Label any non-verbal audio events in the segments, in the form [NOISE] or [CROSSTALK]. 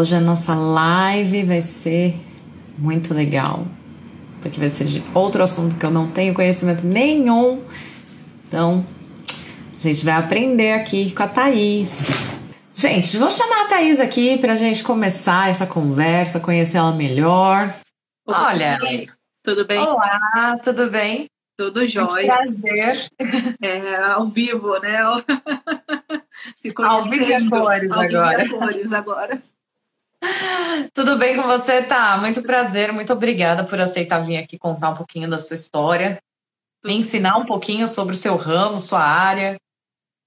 hoje a nossa live vai ser muito legal, porque vai ser de outro assunto que eu não tenho conhecimento nenhum. Então, a gente vai aprender aqui com a Thaís. Gente, vou chamar a Thaís aqui para a gente começar essa conversa, conhecer ela melhor. Olha, tudo bem? Olá, tudo bem? Tudo jóia. Prazer. [LAUGHS] É, ao vivo, né? [LAUGHS] ao vivo e cores agora. cores agora. Tudo bem com você? Tá, muito prazer, muito obrigada por aceitar vir aqui contar um pouquinho da sua história, me ensinar um pouquinho sobre o seu ramo, sua área.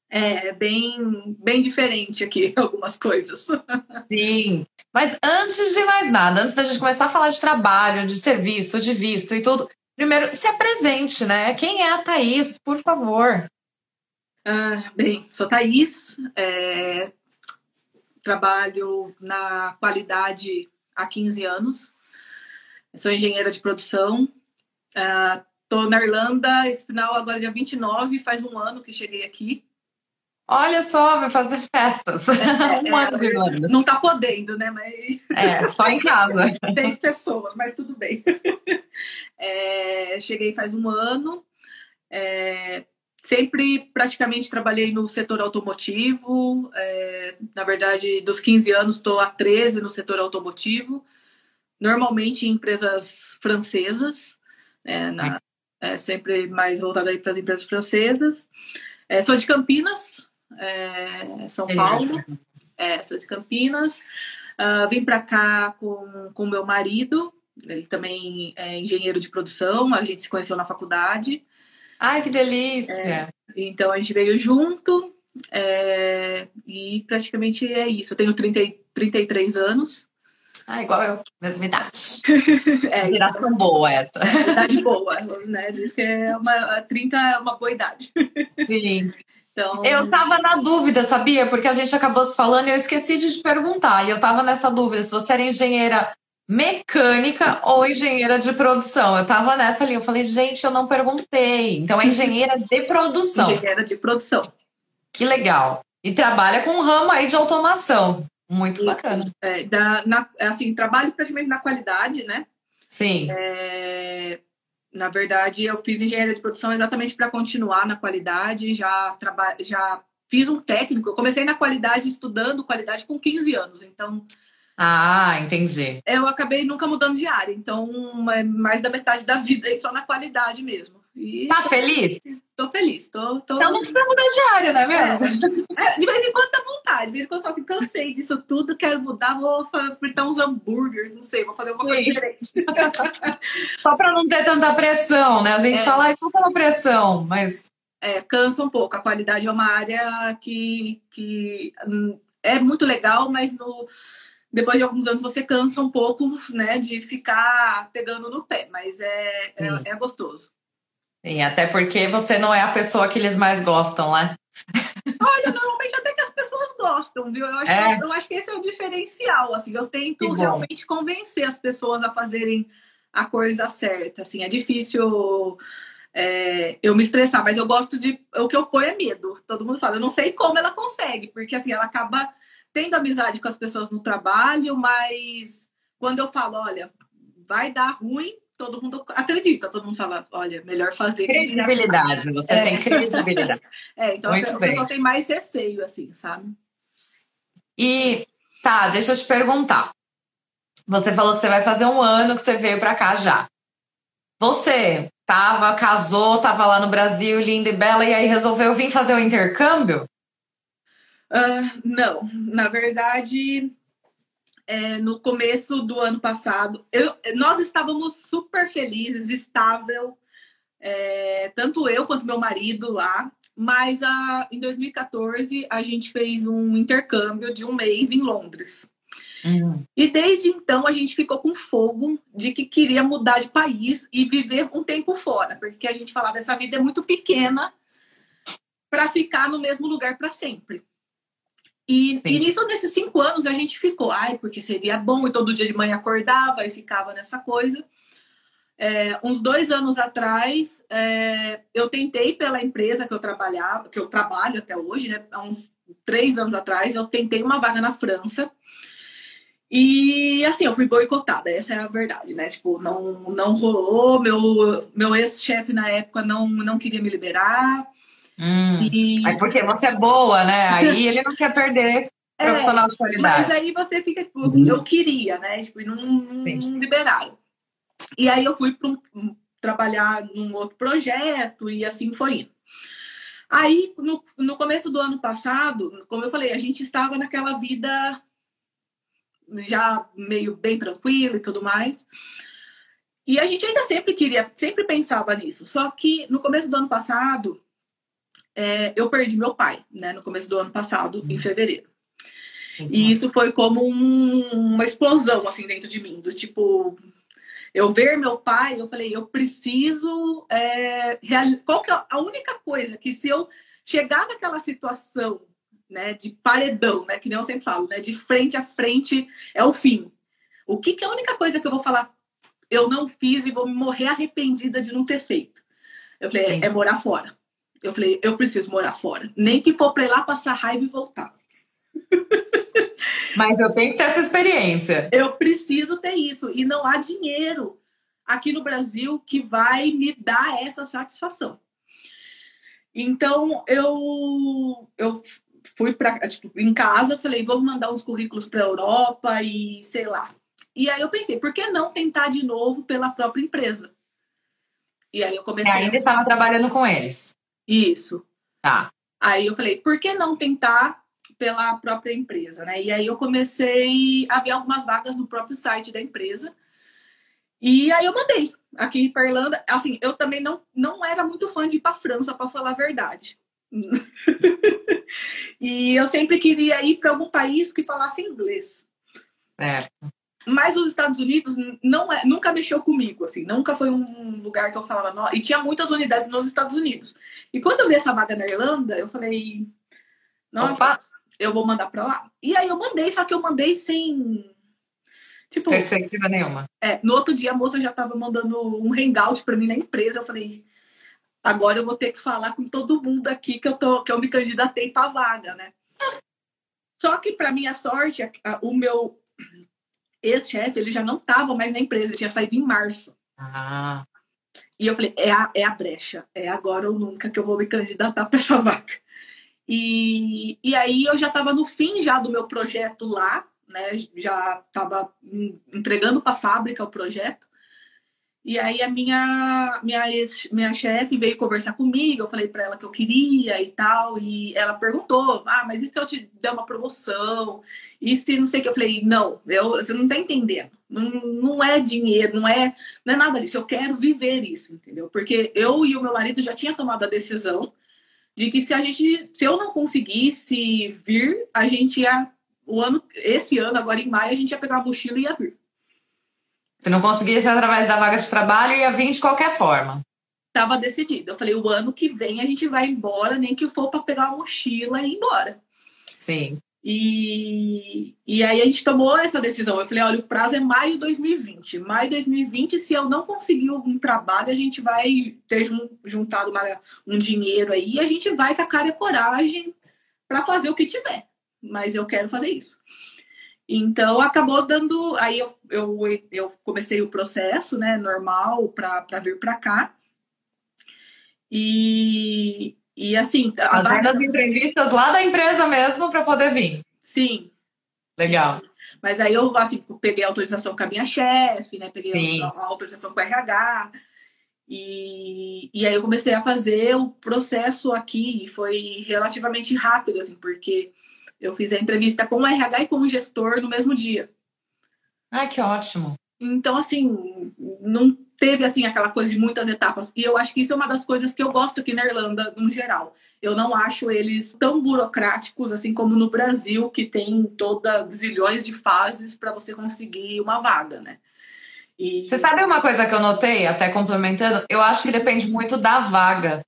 É, bem, bem diferente aqui [LAUGHS] algumas coisas. Sim, mas antes de mais nada, antes da gente começar a falar de trabalho, de serviço, de visto e tudo, Primeiro, se apresente, né? Quem é a Thaís, por favor? Ah, bem, sou Thaís, é, trabalho na qualidade há 15 anos, sou engenheira de produção, estou uh, na Irlanda, esse final agora dia 29, faz um ano que cheguei aqui. Olha só, vai fazer festas. É, [LAUGHS] um ano de Irlanda. Não está podendo, né? Mas... É, só em casa. [LAUGHS] 10 pessoas, mas tudo bem. [LAUGHS] É, cheguei faz um ano. É, sempre praticamente trabalhei no setor automotivo. É, na verdade, dos 15 anos, estou há 13 no setor automotivo. Normalmente em empresas francesas. É, na, é, sempre mais voltada para as empresas francesas. É, sou de Campinas, São Paulo. sou de Campinas. Uh, vim para cá com, com meu marido, ele também é engenheiro de produção, a gente se conheceu na faculdade. Ai, que delícia! É, então a gente veio junto é, e praticamente é isso. Eu tenho 30, 33 anos. Ah, igual eu, mesma idade. [LAUGHS] é, Geração então, boa essa. É, idade boa, né? Diz que é uma, 30 é uma boa idade. Sim. Então... Eu tava na dúvida, sabia? Porque a gente acabou se falando e eu esqueci de te perguntar. E eu tava nessa dúvida se você era engenheira mecânica ou engenheira de produção. Eu tava nessa ali, eu falei, gente, eu não perguntei. Então é engenheira de produção. Engenheira de produção. Que legal. E trabalha com um ramo aí de automação. Muito bacana. É, da, na, assim, trabalho praticamente na qualidade, né? Sim. É, na verdade, eu fiz engenharia de produção exatamente para continuar na qualidade. Já, traba, já fiz um técnico. Eu comecei na qualidade estudando qualidade com 15 anos. Então, ah, entendi. Eu acabei nunca mudando de área, então é mais da metade da vida aí só na qualidade mesmo. E tá feliz? Tô feliz, tô, tô... Então não precisa mudar de área, não é mesmo? É, de vez em quando dá vontade, de vez em quando eu falo assim, cansei disso tudo, quero mudar, vou fritar uns hambúrgueres, não sei, vou fazer uma coisa diferente. [LAUGHS] Só para não ter tanta pressão, né? A gente é. fala, é pela pressão, mas... É, cansa um pouco, a qualidade é uma área que, que hum, é muito legal, mas no depois de alguns anos você cansa um pouco, né, de ficar pegando no pé, mas é, é, é, gostoso. Sim, até porque você não é a pessoa que eles mais gostam, né? Olha, normalmente até que as pessoas gostam, viu? Eu acho, é. que, eu acho que esse é o diferencial, assim, eu tento realmente convencer as pessoas a fazerem a coisa certa, assim, é difícil é, eu me estressar, mas eu gosto de, o que eu ponho é medo, todo mundo fala, eu não sei como ela consegue, porque assim, ela acaba tendo amizade com as pessoas no trabalho, mas quando eu falo, olha, vai dar ruim, todo mundo acredita, todo mundo fala, olha, melhor fazer. Credibilidade, você é. tem credibilidade. [LAUGHS] É, então Muito a pessoa tem mais receio, assim, sabe? E tá, deixa eu te perguntar. Você falou que você vai fazer um ano que você veio para cá já. Você tava, casou, tava lá no Brasil, linda e bela, e aí resolveu vir fazer o intercâmbio? Uh, não, na verdade, é, no começo do ano passado, eu, nós estávamos super felizes, estável, é, tanto eu quanto meu marido lá, mas a, em 2014 a gente fez um intercâmbio de um mês em Londres. Uhum. E desde então a gente ficou com fogo de que queria mudar de país e viver um tempo fora, porque a gente falava essa vida é muito pequena para ficar no mesmo lugar para sempre. E, e nisso, nesses cinco anos, a gente ficou, ai, porque seria bom, e todo dia de manhã acordava e ficava nessa coisa. É, uns dois anos atrás, é, eu tentei pela empresa que eu trabalhava, que eu trabalho até hoje, né? Há uns três anos atrás, eu tentei uma vaga na França. E assim, eu fui boicotada, essa é a verdade, né? Tipo, não, não rolou, meu, meu ex-chefe na época não, não queria me liberar. Hum, e... Aí porque você é boa, né? Aí ele não quer perder [LAUGHS] é, profissional de qualidade. Mas aí você fica, tipo, uhum. eu queria, né? Tipo, não, não liberaram. E aí eu fui para um, trabalhar num outro projeto e assim foi indo. Aí, no, no começo do ano passado, como eu falei, a gente estava naquela vida já meio bem tranquilo e tudo mais. E a gente ainda sempre queria, sempre pensava nisso. Só que no começo do ano passado, é, eu perdi meu pai, né? No começo do ano passado, em uhum. fevereiro. Uhum. E isso foi como um, uma explosão, assim, dentro de mim. Do tipo, eu ver meu pai, eu falei, eu preciso é, realizar. Qual que é a única coisa que se eu chegar naquela situação né, de paredão, né, que nem eu sempre falo, né, de frente a frente é o fim. O que, que é a única coisa que eu vou falar? Eu não fiz e vou morrer arrependida de não ter feito. Eu falei, é, é morar fora. Eu falei, eu preciso morar fora. Nem que for para ir lá passar raiva e voltar. [LAUGHS] Mas eu tenho que ter essa experiência. Eu preciso ter isso. E não há dinheiro aqui no Brasil que vai me dar essa satisfação. Então, eu, eu fui para tipo, em casa, falei, vamos mandar uns currículos para a Europa e sei lá. E aí eu pensei, por que não tentar de novo pela própria empresa? E aí eu comecei. E ainda a... estava trabalhando com eles. Isso. Tá. Aí eu falei, por que não tentar pela própria empresa, né? E aí eu comecei a ver algumas vagas no próprio site da empresa. E aí eu mandei aqui para Irlanda. Assim, eu também não, não era muito fã de ir para França, para falar a verdade. [LAUGHS] e eu sempre queria ir para algum país que falasse inglês. É. Mas os Estados Unidos não é, nunca mexeu comigo, assim, nunca foi um lugar que eu falava, e tinha muitas unidades nos Estados Unidos. E quando eu vi essa vaga na Irlanda, eu falei, nossa, Opa. eu vou mandar para lá. E aí eu mandei, só que eu mandei sem tipo perspectiva nenhuma. É, no outro dia a moça já estava mandando um hangout para mim na empresa, eu falei, agora eu vou ter que falar com todo mundo aqui que eu tô que eu me candidatei para vaga, né? Só que para minha sorte, o meu ex-chefe, ele já não estava mais na empresa, ele tinha saído em março. Ah. E eu falei, é a, é a brecha, é agora ou nunca que eu vou me candidatar para essa [LAUGHS] vaga. E, e aí eu já estava no fim já do meu projeto lá, né? Já estava entregando para a fábrica o projeto. E aí a minha minha ex, minha chefe veio conversar comigo, eu falei para ela que eu queria e tal, e ela perguntou: "Ah, mas e se eu te der uma promoção? E se não sei o que eu falei: "Não, eu, você não tá entendendo. Não, não é dinheiro, não é, não é nada disso. Eu quero viver isso, entendeu? Porque eu e o meu marido já tinha tomado a decisão de que se a gente, se eu não conseguisse vir, a gente ia o ano esse ano agora em maio a gente ia pegar a mochila e ia vir. Se não conseguisse através da vaga de trabalho, ia vir de qualquer forma. Tava decidido. Eu falei, o ano que vem a gente vai embora, nem que for para pegar uma mochila e ir embora. Sim. E, e aí a gente tomou essa decisão. Eu falei, olha, o prazo é maio de 2020. Maio de 2020, se eu não conseguir um trabalho, a gente vai ter juntado uma, um dinheiro aí e a gente vai com a cara e a coragem para fazer o que tiver. Mas eu quero fazer isso. Então acabou dando. Aí eu, eu, eu comecei o processo, né, normal, para vir para cá. E, e assim. Fazendo as entrevistas lá da empresa mesmo para poder vir. Sim. Legal. Mas aí eu assim, peguei a autorização com a minha chefe, né? Peguei a, a, autorização com o RH. E, e aí eu comecei a fazer o processo aqui e foi relativamente rápido, assim, porque eu fiz a entrevista com o RH e com o gestor no mesmo dia. Ah, que ótimo. Então, assim, não teve assim aquela coisa de muitas etapas. E eu acho que isso é uma das coisas que eu gosto aqui na Irlanda, no geral. Eu não acho eles tão burocráticos assim como no Brasil, que tem toda zilhões de fases para você conseguir uma vaga, né? E... Você sabe uma coisa que eu notei, até complementando? Eu acho que depende muito da vaga.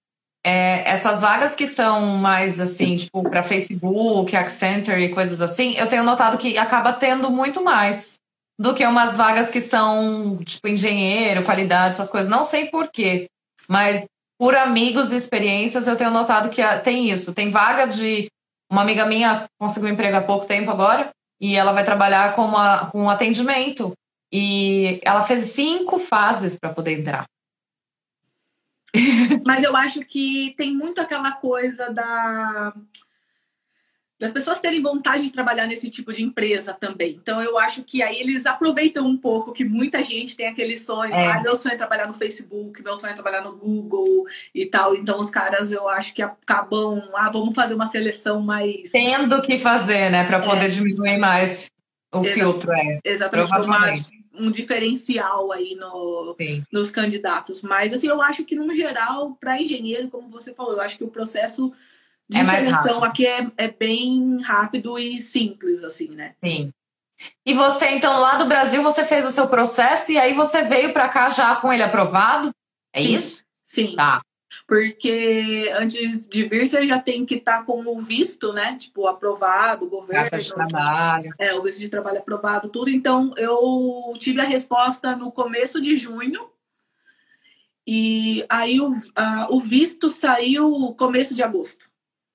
É, essas vagas que são mais assim, tipo, para Facebook, Accenture e coisas assim, eu tenho notado que acaba tendo muito mais do que umas vagas que são, tipo, engenheiro, qualidade, essas coisas. Não sei porquê, mas por amigos e experiências eu tenho notado que tem isso. Tem vaga de. Uma amiga minha conseguiu emprego há pouco tempo agora, e ela vai trabalhar com, uma, com atendimento. E ela fez cinco fases para poder entrar. [LAUGHS] Mas eu acho que tem muito aquela coisa da das pessoas terem vontade de trabalhar nesse tipo de empresa também. Então eu acho que aí eles aproveitam um pouco que muita gente tem aquele sonho, é. ah, meu sonho é trabalhar no Facebook, meu sonho é trabalhar no Google e tal. Então os caras eu acho que acabam, ah, vamos fazer uma seleção mais tendo que fazer, né, para poder é. diminuir mais o filtro, é. Exatamente, um diferencial aí no, nos candidatos. Mas assim, eu acho que no geral, para engenheiro, como você falou, eu acho que o processo de é seleção aqui é, é bem rápido e simples, assim, né? Sim. E você, então, lá do Brasil, você fez o seu processo e aí você veio para cá já com ele aprovado? É Sim. isso? Sim. Tá. Porque antes de vir, você já tem que estar tá com o visto, né? Tipo, aprovado, o governo. de trabalho. É, o visto de trabalho aprovado, tudo. Então, eu tive a resposta no começo de junho. E aí o, a, o visto saiu começo de agosto.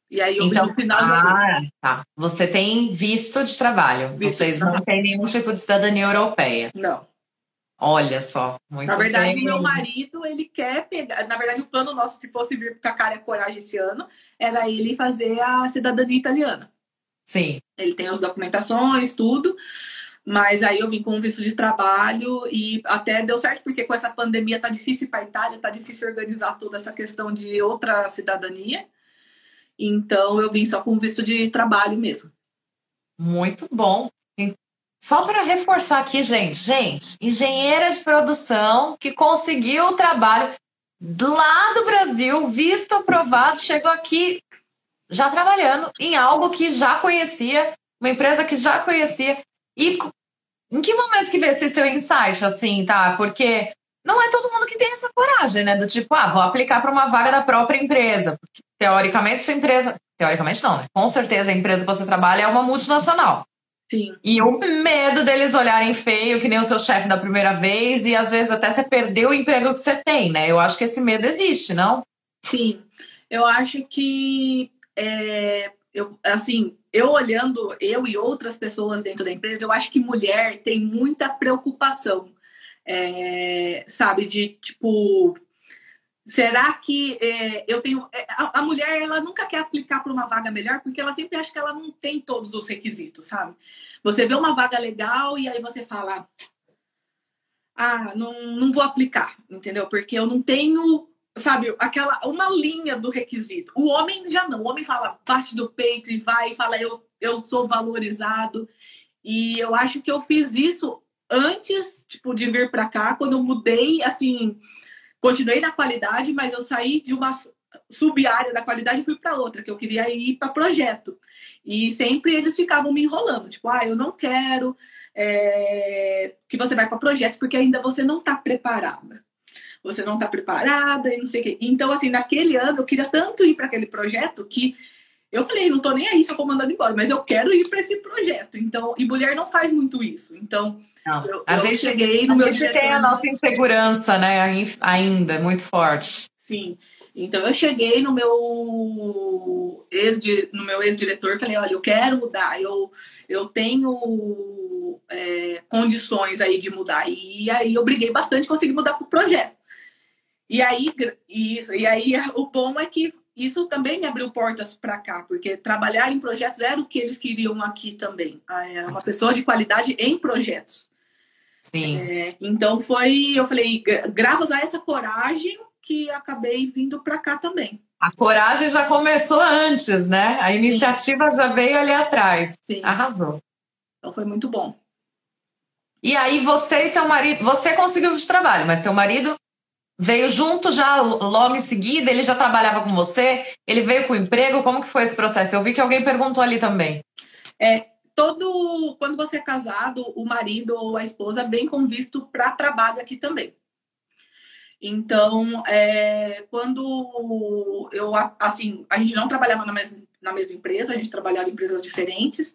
E aí eu então, no final ah, tá. Você tem visto de trabalho. Visto Vocês de não têm nenhum tipo de cidadania europeia. Não. Olha só, muito Na verdade, bem. meu marido, ele quer pegar. Na verdade, o plano nosso, se fosse vir para Cara Coragem esse ano, era ele fazer a cidadania italiana. Sim. Ele tem as documentações, tudo. Mas aí eu vim com um visto de trabalho e até deu certo, porque com essa pandemia tá difícil para a Itália, tá difícil organizar toda essa questão de outra cidadania. Então eu vim só com visto de trabalho mesmo. Muito bom. Só para reforçar aqui, gente, gente, engenheira de produção que conseguiu o trabalho lá do Brasil, visto aprovado, chegou aqui já trabalhando em algo que já conhecia, uma empresa que já conhecia. E em que momento que veio esse seu insight, assim, tá? Porque não é todo mundo que tem essa coragem, né? Do tipo, ah, vou aplicar para uma vaga da própria empresa. Porque, teoricamente, sua empresa. Teoricamente, não, né? Com certeza a empresa que você trabalha é uma multinacional. Sim. E o medo deles olharem feio, que nem o seu chefe da primeira vez, e às vezes até você perdeu o emprego que você tem, né? Eu acho que esse medo existe, não? Sim. Eu acho que. É, eu, assim, eu olhando eu e outras pessoas dentro da empresa, eu acho que mulher tem muita preocupação é, sabe, de tipo, será que é, eu tenho. É, a, a, mulher, ela nunca quer aplicar para uma vaga melhor porque ela sempre acha que ela não tem todos os requisitos, sabe? Você vê uma vaga legal e aí você fala. Ah, não, não vou aplicar, entendeu? Porque eu não tenho sabe, aquela uma linha do requisito. O homem já não. O homem fala parte do peito e vai e fala eu eu sou valorizado. E eu acho que eu fiz isso antes, tipo, de vir para cá, quando eu mudei, assim, continuei na qualidade, mas eu saí de uma sub-área da qualidade e fui para outra, que eu queria ir para projeto. E sempre eles ficavam me enrolando, tipo, ah, eu não quero é, que você vai para projeto, porque ainda você não está preparada. Você não está preparada e não sei o quê. Então, assim, naquele ano eu queria tanto ir para aquele projeto que eu falei, não tô nem aí se eu for mandando embora, mas eu quero ir para esse projeto. Então, e mulher não faz muito isso. Então, eu, a eu gente cheguei no a meu gente tem a nossa insegurança, né, ainda muito forte. Sim. Então eu cheguei no meu ex no meu ex-diretor, falei, olha, eu quero mudar, eu eu tenho é, condições aí de mudar. E aí eu briguei bastante, consegui mudar para o projeto. E aí, isso, e aí [LAUGHS] o bom é que isso também me abriu portas para cá, porque trabalhar em projetos era o que eles queriam aqui também. Ah, é uma pessoa de qualidade em projetos. Sim. É, então foi, eu falei, graças a essa coragem que acabei vindo para cá também. A coragem já começou antes, né? A iniciativa Sim. já veio ali atrás. Sim. Arrasou. Então foi muito bom. E aí você e seu marido, você conseguiu o trabalho, mas seu marido Veio junto já logo em seguida? Ele já trabalhava com você? Ele veio com o emprego? Como que foi esse processo? Eu vi que alguém perguntou ali também. É, todo quando você é casado, o marido ou a esposa vem com visto para trabalho aqui também. Então, é, quando eu assim, a gente não trabalhava na mesma, na mesma empresa, a gente trabalhava em empresas diferentes.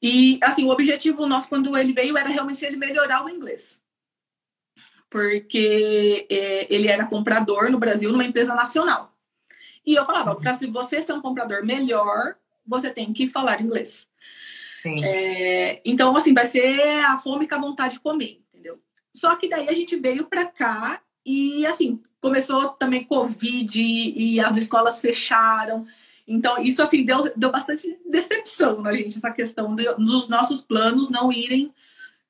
E assim, o objetivo nosso quando ele veio era realmente ele melhorar o inglês porque é, ele era comprador no Brasil numa empresa nacional. E eu falava, para se você ser um comprador melhor, você tem que falar inglês. É, então, assim, vai ser a fome com a vontade de comer, entendeu? Só que daí a gente veio para cá e, assim, começou também Covid e, e as escolas fecharam. Então, isso, assim, deu, deu bastante decepção na gente, essa questão de, dos nossos planos não irem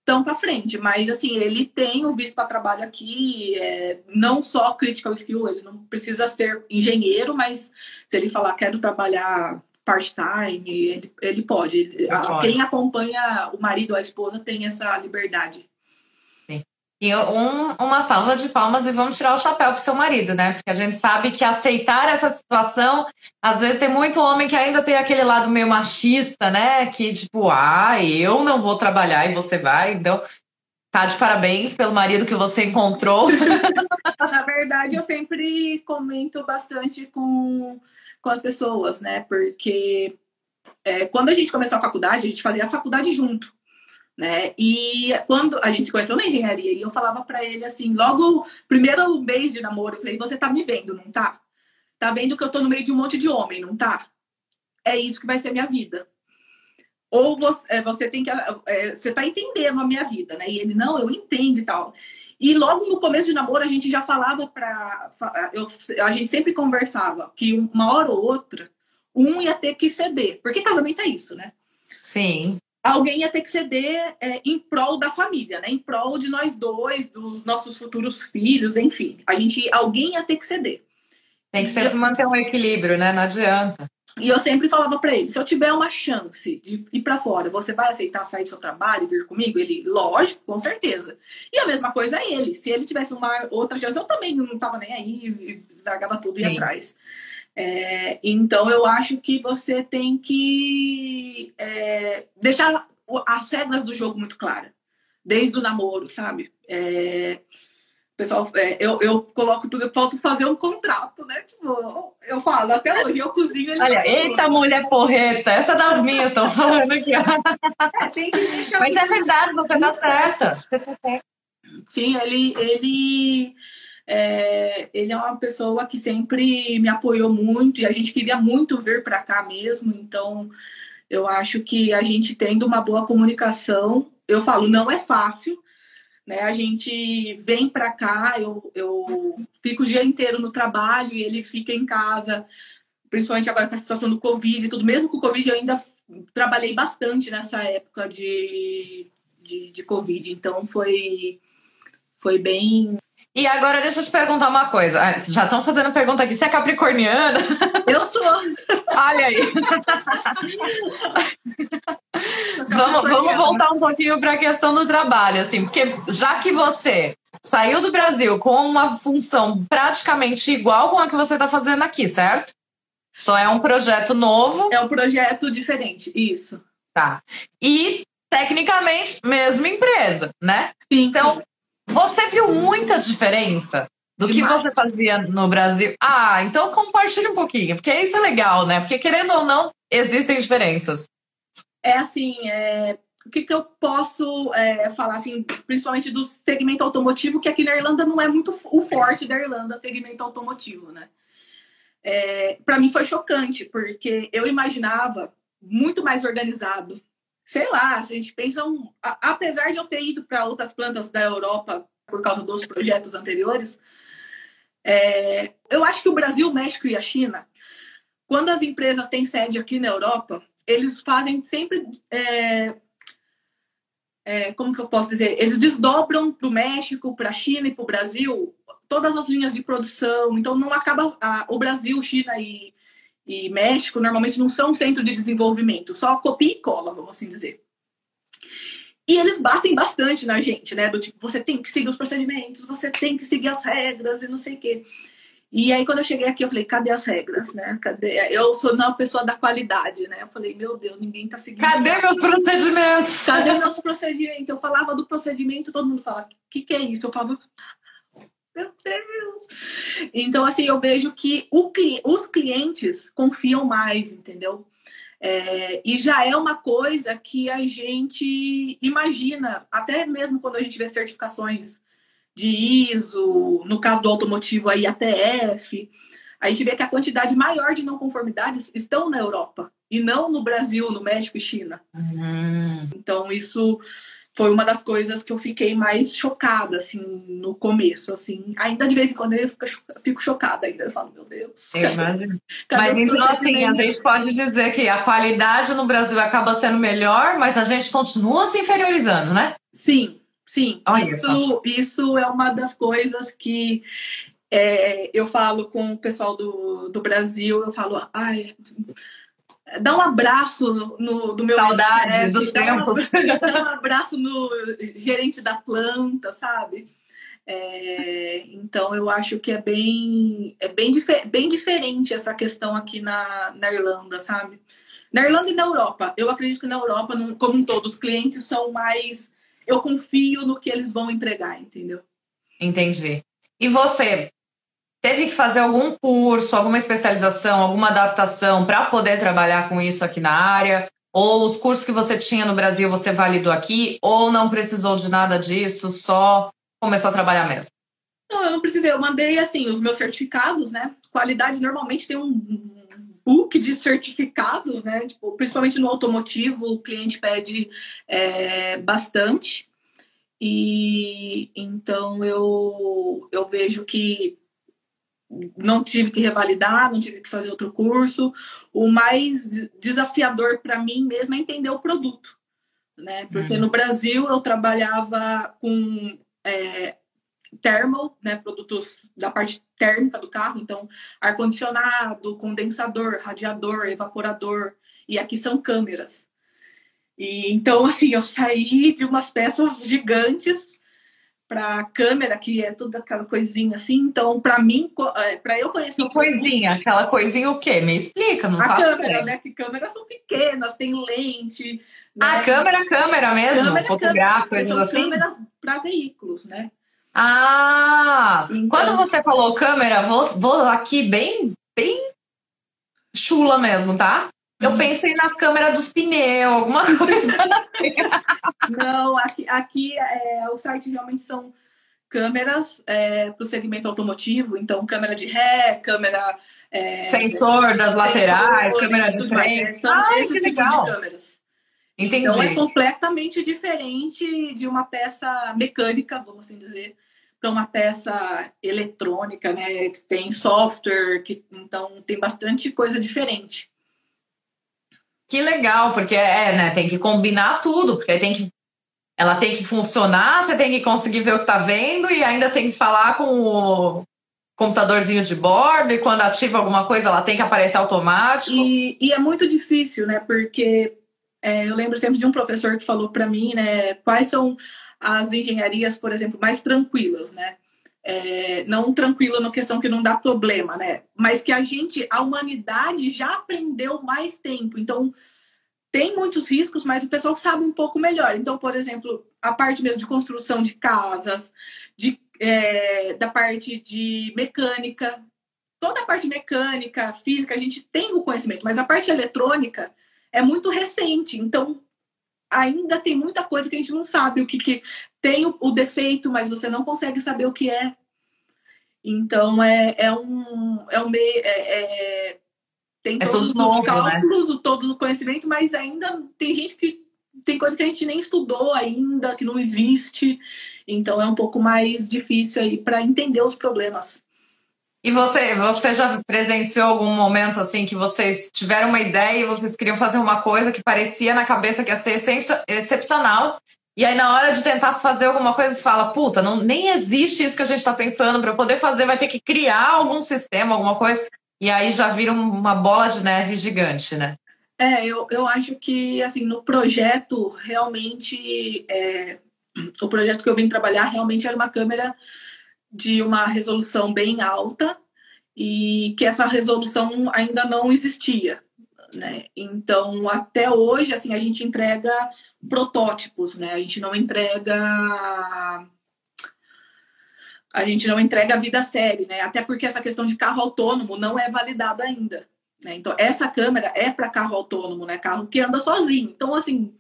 tão para frente. Mas, assim, ele tem o visto para trabalho aqui, é, não só critical skill, ele não precisa ser engenheiro, mas se ele falar quero trabalhar part-time, ele, ele pode. Ele pode. Quem acompanha o marido ou a esposa tem essa liberdade. E um, uma salva de palmas e vamos tirar o chapéu pro seu marido, né? Porque a gente sabe que aceitar essa situação, às vezes tem muito homem que ainda tem aquele lado meio machista, né? Que tipo, ah, eu não vou trabalhar e você vai. Então, tá de parabéns pelo marido que você encontrou. [LAUGHS] Na verdade, eu sempre comento bastante com, com as pessoas, né? Porque é, quando a gente começou a faculdade, a gente fazia a faculdade junto né? E quando a gente se conheceu na engenharia, e eu falava para ele assim, logo primeiro mês de namoro, eu falei: "Você tá me vendo, não tá? Tá vendo que eu tô no meio de um monte de homem, não tá? É isso que vai ser minha vida." Ou você, é, você tem que é, você tá entendendo a minha vida, né? E ele: "Não, eu entendo e tal." E logo no começo de namoro a gente já falava para a gente sempre conversava que uma hora ou outra um ia ter que ceder, porque casamento é isso, né? Sim alguém ia ter que ceder é, em prol da família, né? Em prol de nós dois, dos nossos futuros filhos, enfim. A gente, alguém ia ter que ceder. Tem que sempre manter um equilíbrio, né? Não adianta. E eu sempre falava para ele: se eu tiver uma chance de ir para fora, você vai aceitar sair do seu trabalho e vir comigo? Ele, lógico, com certeza. E a mesma coisa é ele. Se ele tivesse uma outra chance, eu também não tava nem aí, largava tudo e ia atrás. É, então, eu acho que você tem que é, deixar as regras do jogo muito claras, desde o namoro, sabe? É, pessoal, é, eu, eu coloco tudo, eu falta fazer um contrato, né? Tipo, eu falo, até hoje eu cozinho ele. Olha, eita mulher porreta, essa das minhas, estão falando aqui. É, tem que deixar Mas é verdade, você tá certa. Sim, ele, ele é, ele é uma pessoa que sempre me apoiou muito e a gente queria muito vir para cá mesmo. Então, eu acho que a gente tendo uma boa comunicação, eu falo, não é fácil. Né? A gente vem para cá, eu, eu fico o dia inteiro no trabalho e ele fica em casa, principalmente agora com a situação do Covid e tudo. Mesmo com o Covid, eu ainda trabalhei bastante nessa época de, de, de Covid. Então, foi, foi bem e agora deixa eu te perguntar uma coisa. Ah, já estão fazendo pergunta aqui. Você é capricorniana? [LAUGHS] Eu sou. Olha aí. [LAUGHS] vamos, vamos voltar um pouquinho para a questão do trabalho, assim, porque já que você saiu do Brasil com uma função praticamente igual com a que você está fazendo aqui, certo? Só é um projeto novo. É um projeto diferente, isso. Tá. E tecnicamente, mesma empresa, né? Sim. Então, sim. Você viu muita diferença do Demais. que você fazia no Brasil? Ah, então compartilhe um pouquinho, porque isso é legal, né? Porque querendo ou não, existem diferenças. É assim, é... o que, que eu posso é, falar, assim, principalmente do segmento automotivo, que aqui na Irlanda não é muito o forte da Irlanda, segmento automotivo, né? É, para mim foi chocante, porque eu imaginava muito mais organizado, sei lá, se a gente pensa um. A, apesar de eu ter ido para outras plantas da Europa por causa dos projetos anteriores, é, eu acho que o Brasil, o México e a China, quando as empresas têm sede aqui na Europa, eles fazem sempre. É, é, como que eu posso dizer? Eles desdobram para o México, para a China e para o Brasil todas as linhas de produção. Então não acaba a, o Brasil, China e, e México normalmente não são centro de desenvolvimento, só copia e cola, vamos assim dizer. E eles batem bastante na gente, né? Do tipo, você tem que seguir os procedimentos, você tem que seguir as regras e não sei o quê. E aí, quando eu cheguei aqui, eu falei, cadê as regras, né? Cadê? Eu sou uma pessoa da qualidade, né? Eu falei, meu Deus, ninguém tá seguindo. Cadê meus procedimentos? Cadê meus procedimentos? Eu falava do procedimento, todo mundo fala, o que, que é isso? Eu falava, meu Deus! Então, assim, eu vejo que o, os clientes confiam mais, entendeu? É, e já é uma coisa que a gente imagina, até mesmo quando a gente vê certificações de ISO, no caso do automotivo aí, ATF, a gente vê que a quantidade maior de não conformidades estão na Europa. e não no Brasil, no México e China. Uhum. Então isso foi uma das coisas que eu fiquei mais chocada, assim, no começo, assim. Ainda de vez em quando eu fico, chocada ainda. Eu falo, meu Deus. Mas então, assim, a gente pode dizer que a qualidade no Brasil acaba sendo melhor, mas a gente continua se inferiorizando, né? Sim, sim. Olha isso, isso é uma das coisas que é, eu falo com o pessoal do, do Brasil, eu falo, ai dá um abraço no, no do meu saudade do tempo. [LAUGHS] dá um abraço no gerente da planta sabe? É, então eu acho que é bem é bem, bem diferente essa questão aqui na, na Irlanda sabe? Na Irlanda e na Europa. Eu acredito que na Europa como um todo os clientes são mais eu confio no que eles vão entregar entendeu? Entendi. E você teve que fazer algum curso, alguma especialização, alguma adaptação para poder trabalhar com isso aqui na área? Ou os cursos que você tinha no Brasil você validou aqui? Ou não precisou de nada disso, só começou a trabalhar mesmo? Não, eu não precisei. Eu mandei, assim, os meus certificados, né? Qualidade normalmente tem um book de certificados, né? Tipo, principalmente no automotivo, o cliente pede é, bastante. E então eu, eu vejo que não tive que revalidar, não tive que fazer outro curso. O mais desafiador para mim mesmo é entender o produto, né? Porque uhum. no Brasil eu trabalhava com é, thermal, né? Produtos da parte térmica do carro, então ar condicionado, condensador, radiador, evaporador, e aqui são câmeras. E então assim eu saí de umas peças gigantes para câmera, que é tudo aquela coisinha assim. Então, para mim, é, para eu conhecer. Que coisinha? Aquela coisinha o quê? Me explica, não A câmera, né? Que câmeras são pequenas, tem lente. Né? Ah, câmera, câmera mesmo? Câmera, Fotográfico, coisas assim? câmeras para veículos, né? Ah! Então, quando você falou câmera, vou, vou aqui bem, bem chula mesmo, tá? Eu uhum. pensei nas câmeras dos pneus, alguma [LAUGHS] coisa assim. Não, aqui, aqui é, o site realmente são câmeras é, para o segmento automotivo, então câmera de ré, câmera. É, sensor das laterais, câmera de frente. São Ai, esses tipos legal. de câmeras. Entendi. Então é completamente diferente de uma peça mecânica, vamos assim dizer, para uma peça eletrônica, né? Que tem software, que então tem bastante coisa diferente. Que legal, porque é, né, tem que combinar tudo, porque tem que ela tem que funcionar, você tem que conseguir ver o que está vendo e ainda tem que falar com o computadorzinho de bordo e quando ativa alguma coisa ela tem que aparecer automático. E, e é muito difícil, né? Porque é, eu lembro sempre de um professor que falou para mim, né? Quais são as engenharias, por exemplo, mais tranquilas, né? É, não tranquila na questão que não dá problema, né? Mas que a gente, a humanidade já aprendeu mais tempo. Então, tem muitos riscos, mas o pessoal sabe um pouco melhor. Então, por exemplo, a parte mesmo de construção de casas, de, é, da parte de mecânica, toda a parte mecânica, física, a gente tem o conhecimento, mas a parte eletrônica é muito recente. Então, ainda tem muita coisa que a gente não sabe o que, que tem o, o defeito, mas você não consegue saber o que é. Então é, é um é um meio é, é, tem é todos os novo, né? cálculos, né? todo o conhecimento, mas ainda tem gente que tem coisa que a gente nem estudou ainda, que não existe. Então é um pouco mais difícil aí para entender os problemas. E você, você já presenciou algum momento assim que vocês tiveram uma ideia e vocês queriam fazer uma coisa que parecia na cabeça que ia ser excepcional e aí, na hora de tentar fazer alguma coisa, você fala, puta, não, nem existe isso que a gente está pensando. Para poder fazer, vai ter que criar algum sistema, alguma coisa. E aí já vira uma bola de neve gigante, né? É, eu, eu acho que, assim, no projeto, realmente, é, o projeto que eu vim trabalhar realmente era uma câmera de uma resolução bem alta e que essa resolução ainda não existia né? Então, até hoje, assim, a gente entrega protótipos, né? A gente não entrega a gente não entrega a vida série, né? Até porque essa questão de carro autônomo não é validado ainda. Né? Então, essa câmera é para carro autônomo, né? Carro que anda sozinho. Então, assim,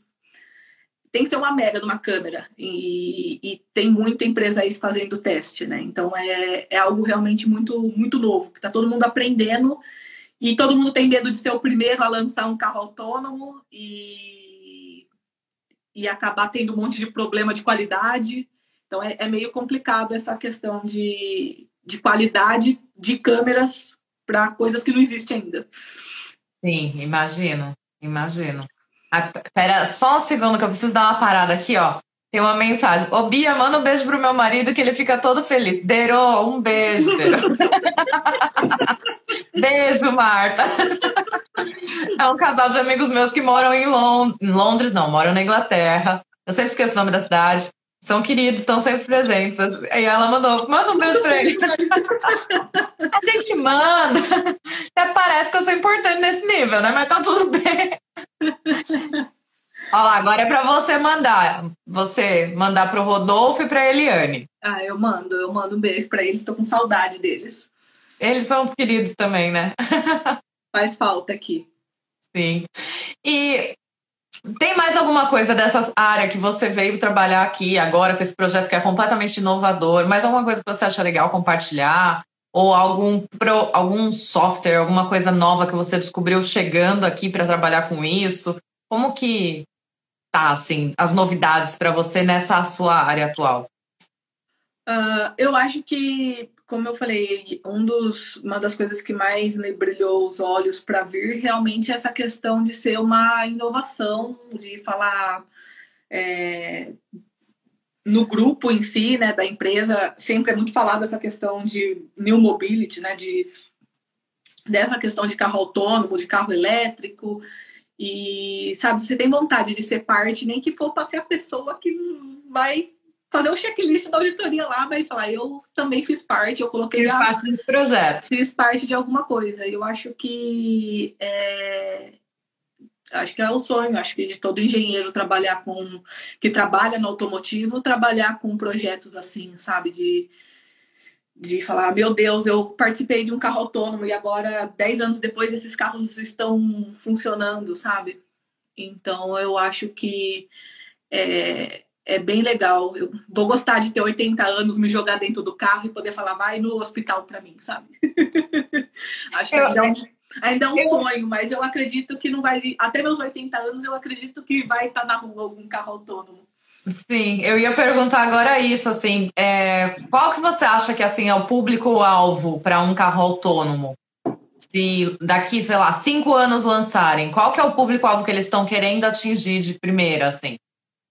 tem que ser uma mega de uma câmera. E, e, tem muita empresa aí fazendo teste, né? Então, é, é algo realmente muito, muito novo, que está todo mundo aprendendo E todo mundo tem medo de ser o primeiro a lançar um carro autônomo e, e acabar tendo um monte de problema de qualidade. Então é, é meio complicado essa questão de, de qualidade de câmeras para coisas que não existem ainda. Sim, imagino, imagino. Ah, pera, só um segundo que eu preciso dar uma parada aqui, ó. Tem uma mensagem. Ô, Bia, manda um beijo pro meu marido que ele fica todo feliz. Dero, um beijo. Dero. [LAUGHS] beijo, Marta. É um casal de amigos meus que moram em Lond Londres, não, moram na Inglaterra. Eu sempre esqueço o nome da cidade. São queridos, estão sempre presentes. Aí ela mandou, manda um beijo pra ele. A gente manda. Até parece que eu sou importante nesse nível, né? Mas tá tudo bem. Olha lá, agora é para você mandar. Você mandar pro Rodolfo e pra Eliane. Ah, eu mando, eu mando um beijo para eles, tô com saudade deles. Eles são os queridos também, né? [LAUGHS] Faz falta aqui. Sim. E tem mais alguma coisa dessa área que você veio trabalhar aqui agora com esse projeto que é completamente inovador? Mais alguma coisa que você acha legal compartilhar? Ou algum, pro, algum software, alguma coisa nova que você descobriu chegando aqui para trabalhar com isso? Como que tá, assim, as novidades para você nessa sua área atual? Uh, eu acho que, como eu falei, um dos, uma das coisas que mais me brilhou os olhos para vir realmente é essa questão de ser uma inovação, de falar é, no grupo em si, né, da empresa, sempre é muito falado essa questão de new mobility, né, de dessa questão de carro autônomo, de carro elétrico, e, sabe, você tem vontade de ser parte, nem que for para ser a pessoa que vai fazer o checklist da auditoria lá, mas falar, eu também fiz parte, eu coloquei. Fiz parte do projeto. Fiz parte de alguma coisa. Eu acho que. É, acho que é o sonho, acho que de todo engenheiro trabalhar com. que trabalha no automotivo, trabalhar com projetos assim, sabe? De de falar, meu Deus, eu participei de um carro autônomo e agora, dez anos depois, esses carros estão funcionando, sabe? Então, eu acho que é, é bem legal. Eu vou gostar de ter 80 anos, me jogar dentro do carro e poder falar, vai no hospital para mim, sabe? [LAUGHS] acho que ainda é um, ainda é um eu... sonho, mas eu acredito que não vai. Até meus 80 anos, eu acredito que vai estar na rua algum carro autônomo. Sim, eu ia perguntar agora isso, assim, é, qual que você acha que assim é o público-alvo para um carro autônomo? Se daqui, sei lá, cinco anos lançarem, qual que é o público-alvo que eles estão querendo atingir de primeira, assim?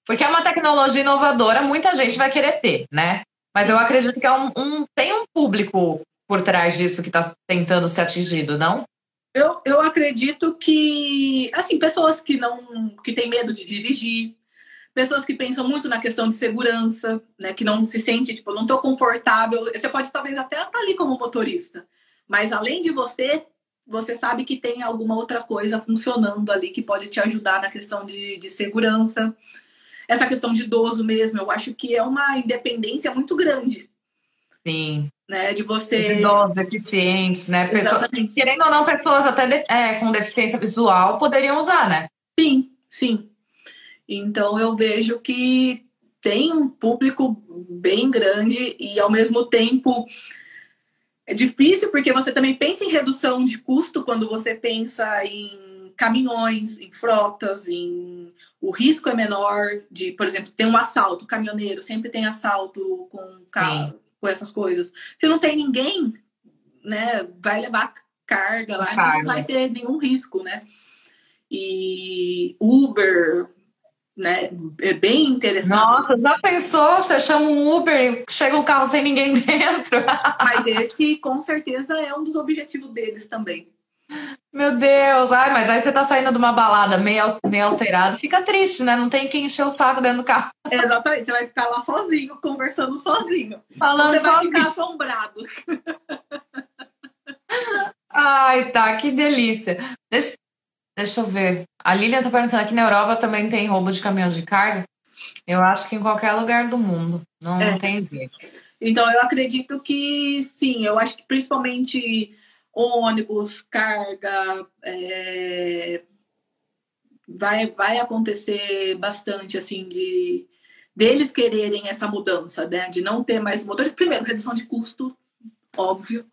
Porque é uma tecnologia inovadora, muita gente vai querer ter, né? Mas eu acredito que é um, um tem um público por trás disso que está tentando ser atingido, não? Eu, eu acredito que, assim, pessoas que não, que têm medo de dirigir, pessoas que pensam muito na questão de segurança, né, que não se sente, tipo, não estou confortável. Você pode talvez até estar ali como motorista, mas além de você, você sabe que tem alguma outra coisa funcionando ali que pode te ajudar na questão de, de segurança. Essa questão de idoso mesmo, eu acho que é uma independência muito grande. Sim. Né, de você. Os idosos deficientes, né? Pessoas, querendo ou não, pessoas até de, é, com deficiência visual poderiam usar, né? Sim, sim. Então eu vejo que tem um público bem grande e ao mesmo tempo é difícil porque você também pensa em redução de custo quando você pensa em caminhões, em frotas, em o risco é menor de, por exemplo, tem um assalto, caminhoneiro sempre tem assalto com carro, Sim. com essas coisas. Se não tem ninguém, né, vai levar carga lá, carga. não vai ter nenhum risco, né? E Uber, né? É bem interessante. Nossa, já pensou? Você chama um Uber e chega um carro sem ninguém [LAUGHS] dentro. Mas esse, com certeza, é um dos objetivos deles também. Meu Deus, ai, mas aí você tá saindo de uma balada meio, meio alterado, fica triste, né? Não tem quem encher o saco dentro do carro. [LAUGHS] exatamente, você vai ficar lá sozinho, conversando sozinho. Falando você vai ficar assombrado. Ai, tá, que delícia. Deixa, Deixa eu ver. A Lilian tá perguntando aqui na Europa também tem roubo de caminhão de carga. Eu acho que em qualquer lugar do mundo. Não, é. não tem jeito. Então, eu acredito que sim. Eu acho que principalmente ônibus, carga, é... vai, vai acontecer bastante, assim, de deles quererem essa mudança, né? De não ter mais motor. Primeiro, redução de custo, óbvio.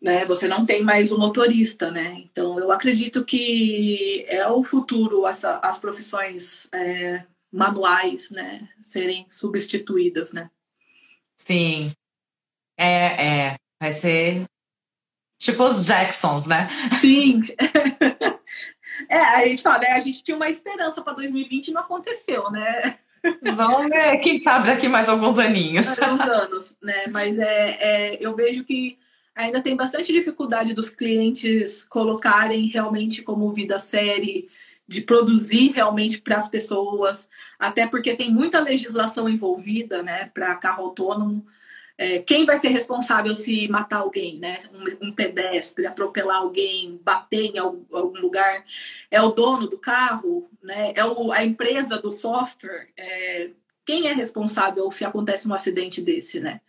né? Você não tem mais o motorista, né? Então, eu acredito que é o futuro essa, as profissões é, manuais, né? Serem substituídas, né? Sim. É, é. Vai ser tipo os Jacksons, né? Sim. [LAUGHS] é, a gente fala, né? A gente tinha uma esperança para 2020 e não aconteceu, né? Vamos ver, quem sabe daqui mais alguns aninhos. Alguns anos, né? Mas é, é, eu vejo que ainda tem bastante dificuldade dos clientes colocarem realmente como vida série, de produzir realmente para as pessoas, até porque tem muita legislação envolvida, né, para carro autônomo. É, quem vai ser responsável se matar alguém, né? Um, um pedestre, atropelar alguém, bater em algum, algum, lugar? É o dono do carro, né? É o, a empresa do software. É, quem é responsável se acontece um acidente desse, né?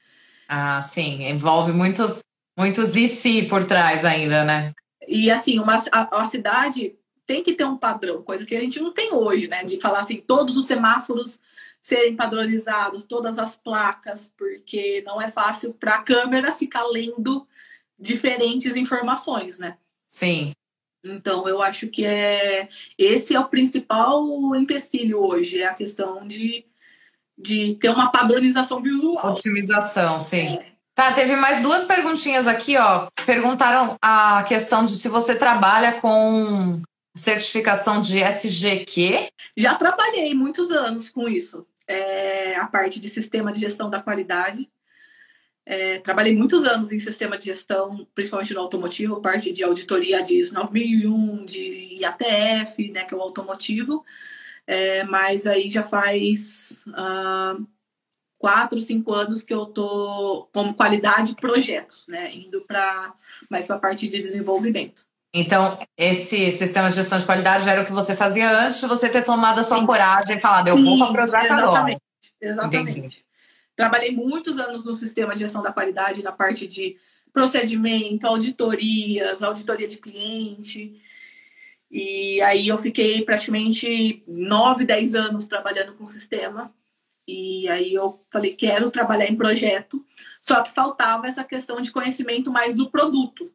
Ah, sim. Envolve muitos, muitos e se por trás ainda, né? E assim, uma, a, a cidade tem que ter um padrão, coisa que a gente não tem hoje, né? De falar assim, todos os semáforos serem padronizados, todas as placas, porque não é fácil para a câmera ficar lendo diferentes informações, né? Sim. Então, eu acho que é esse é o principal empecilho hoje, é a questão de, de ter uma padronização visual. Otimização, sim. É. Tá, teve mais duas perguntinhas aqui, ó. Perguntaram a questão de se você trabalha com certificação de SGQ? Já trabalhei muitos anos com isso. É, a parte de sistema de gestão da qualidade. É, trabalhei muitos anos em sistema de gestão, principalmente no automotivo, parte de auditoria de ISO 9001, de IATF, né, que é o automotivo. É, mas aí já faz uh, quatro, cinco anos que eu tô como qualidade projetos, né, indo para mais para a parte de desenvolvimento. Então, esse sistema de gestão de qualidade já era o que você fazia antes de você ter tomado a sua Sim. coragem e falado, eu Sim, vou para projeto agora. Exatamente. Entendi. Trabalhei muitos anos no sistema de gestão da qualidade, na parte de procedimento, auditorias, auditoria de cliente. E aí eu fiquei praticamente nove, dez anos trabalhando com o sistema. E aí eu falei, quero trabalhar em projeto. Só que faltava essa questão de conhecimento mais do produto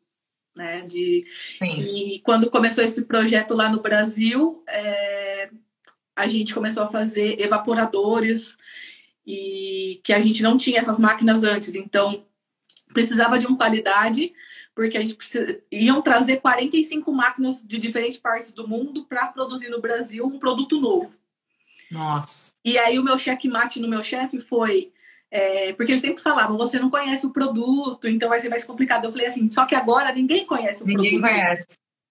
né? De, e quando começou esse projeto lá no Brasil, é, a gente começou a fazer evaporadores e que a gente não tinha essas máquinas antes, então precisava de uma qualidade, porque a gente precisa, iam trazer 45 máquinas de diferentes partes do mundo para produzir no Brasil um produto novo. Nossa. E aí o meu checkmate no meu chefe foi é, porque eles sempre falavam, você não conhece o produto, então vai ser mais complicado. Eu falei assim, só que agora ninguém conhece o ninguém produto. Ninguém conhece.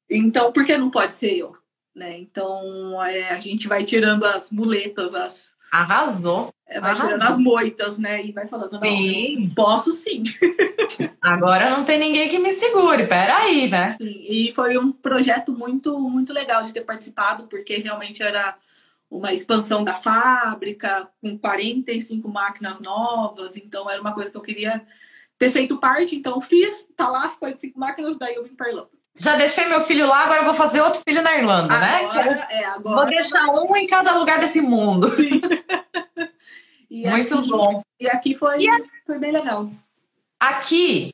Então, por que não pode ser eu? Né? Então, é, a gente vai tirando as muletas, as... Arrasou. É, vai Arrasou. tirando as moitas, né? E vai falando, não, sim. posso sim. [LAUGHS] Agora não tem ninguém que me segure, peraí, né? Sim, e foi um projeto muito, muito legal de ter participado, porque realmente era uma expansão da fábrica, com 45 máquinas novas, então era uma coisa que eu queria ter feito parte, então fiz, tá lá as 45 máquinas, daí eu vim para Irlanda. Já deixei meu filho lá, agora eu vou fazer outro filho na Irlanda, né? agora, né? É, agora... Vou deixar um em cada lugar desse mundo. [LAUGHS] [LAUGHS] Muito aqui, bom. E aqui foi, e foi bem legal. Aqui,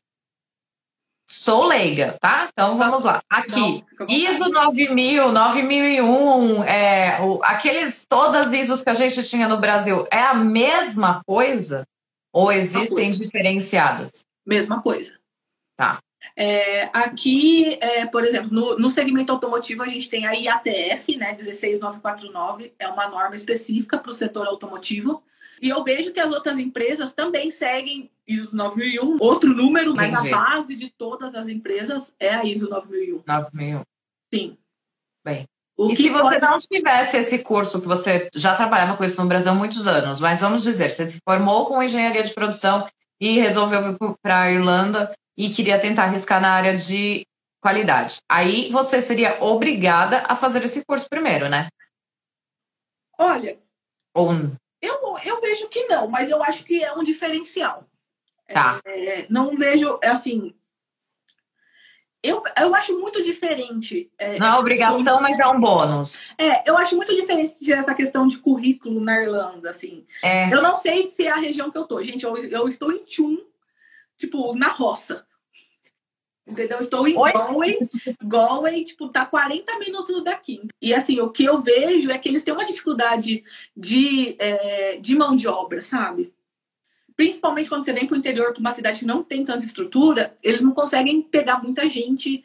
Sou leiga, tá? Então vamos lá. Aqui, ISO 9000, 9001, é, o, aqueles, todas as ISOs que a gente tinha no Brasil, é a mesma coisa? Ou existem coisa. diferenciadas? Mesma coisa. Tá. É, aqui, é, por exemplo, no, no, segmento automotivo, a gente tem a IATF, né, 16949, é uma norma específica para o setor automotivo. E eu vejo que as outras empresas também seguem ISO 9001, outro número, mas Entendi. a base de todas as empresas é a ISO 9001. 9001. Sim. Bem. O e se você pode... não tivesse esse curso, que você já trabalhava com isso no Brasil há muitos anos, mas vamos dizer, você se formou com engenharia de produção e resolveu vir para a Irlanda e queria tentar arriscar na área de qualidade. Aí você seria obrigada a fazer esse curso primeiro, né? Olha. Ou eu, eu vejo que não, mas eu acho que é um diferencial. Tá. É, não vejo, assim. Eu, eu acho muito diferente. É, não é obrigação, de... mas é um bônus. É, eu acho muito diferente essa questão de currículo na Irlanda, assim. É. Eu não sei se é a região que eu tô. Gente, eu, eu estou em Tchum, tipo, na roça. Entendeu? Estou em Galway, Galway, tipo, tá 40 minutos daqui. E assim, o que eu vejo é que eles têm uma dificuldade de, é, de mão de obra, sabe? Principalmente quando você vem para o interior, para uma cidade que não tem tanta estrutura, eles não conseguem pegar muita gente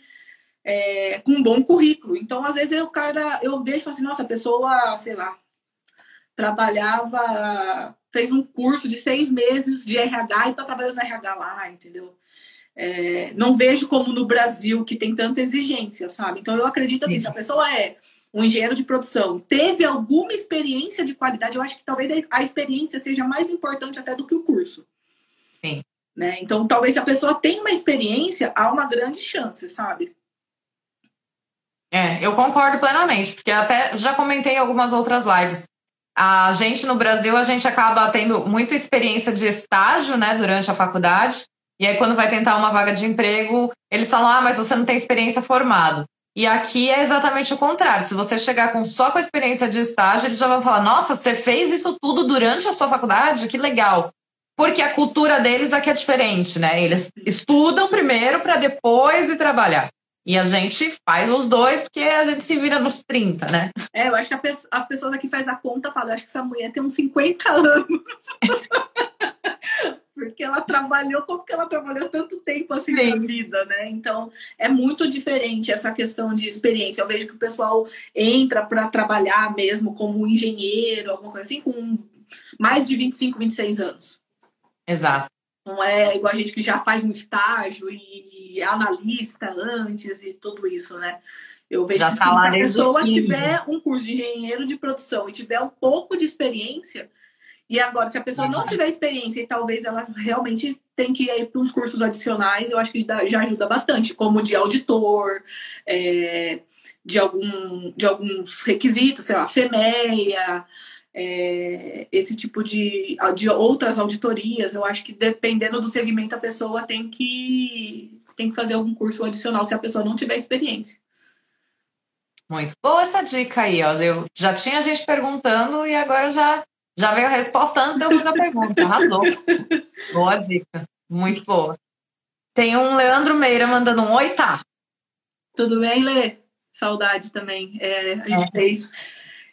é, com um bom currículo. Então, às vezes, o cara, eu vejo e falo assim, nossa, a pessoa, sei lá, trabalhava, fez um curso de seis meses de RH e está trabalhando no RH lá, entendeu? É, não vejo como no Brasil que tem tanta exigência, sabe? Então eu acredito assim, se a pessoa é um engenheiro de produção, teve alguma experiência de qualidade, eu acho que talvez a experiência seja mais importante até do que o curso. Sim. Né? Então, talvez se a pessoa tem uma experiência, há uma grande chance, sabe? É, eu concordo plenamente, porque até já comentei em algumas outras lives. A gente no Brasil, a gente acaba tendo muita experiência de estágio, né, durante a faculdade, e aí, quando vai tentar uma vaga de emprego, eles falam: ah, mas você não tem experiência formado. E aqui é exatamente o contrário. Se você chegar com só com a experiência de estágio, eles já vão falar: nossa, você fez isso tudo durante a sua faculdade? Que legal. Porque a cultura deles aqui é diferente, né? Eles estudam primeiro para depois ir trabalhar. E a gente faz os dois porque a gente se vira nos 30, né? É, eu acho que as pessoas aqui fazem a conta falam, acho que essa mulher tem uns 50 anos. [LAUGHS] porque ela trabalhou como que ela trabalhou tanto tempo assim Sim. na vida, né? Então é muito diferente essa questão de experiência. Eu vejo que o pessoal entra para trabalhar mesmo como engenheiro, alguma coisa assim, com mais de 25, 26 anos. Exato. Não é igual a gente que já faz um estágio e é analista antes e tudo isso, né? Eu vejo já que tá se a pessoa tiver um curso de engenheiro de produção e tiver um pouco de experiência, e agora, se a pessoa não tiver experiência e talvez ela realmente tem que ir para uns cursos adicionais, eu acho que já ajuda bastante, como de auditor, é, de, algum, de alguns requisitos, sei lá, FEMEA, é, esse tipo de, de outras auditorias. Eu acho que dependendo do segmento, a pessoa tem que, tem que fazer algum curso adicional se a pessoa não tiver experiência. Muito boa essa dica aí, ó. Eu já tinha gente perguntando e agora já já veio a resposta antes de eu fazer a pergunta. Arrasou. [LAUGHS] boa dica. Muito boa. Tem um Leandro Meira mandando um oi, tá? Tudo bem, Lê? Saudade também. É, a gente é. fez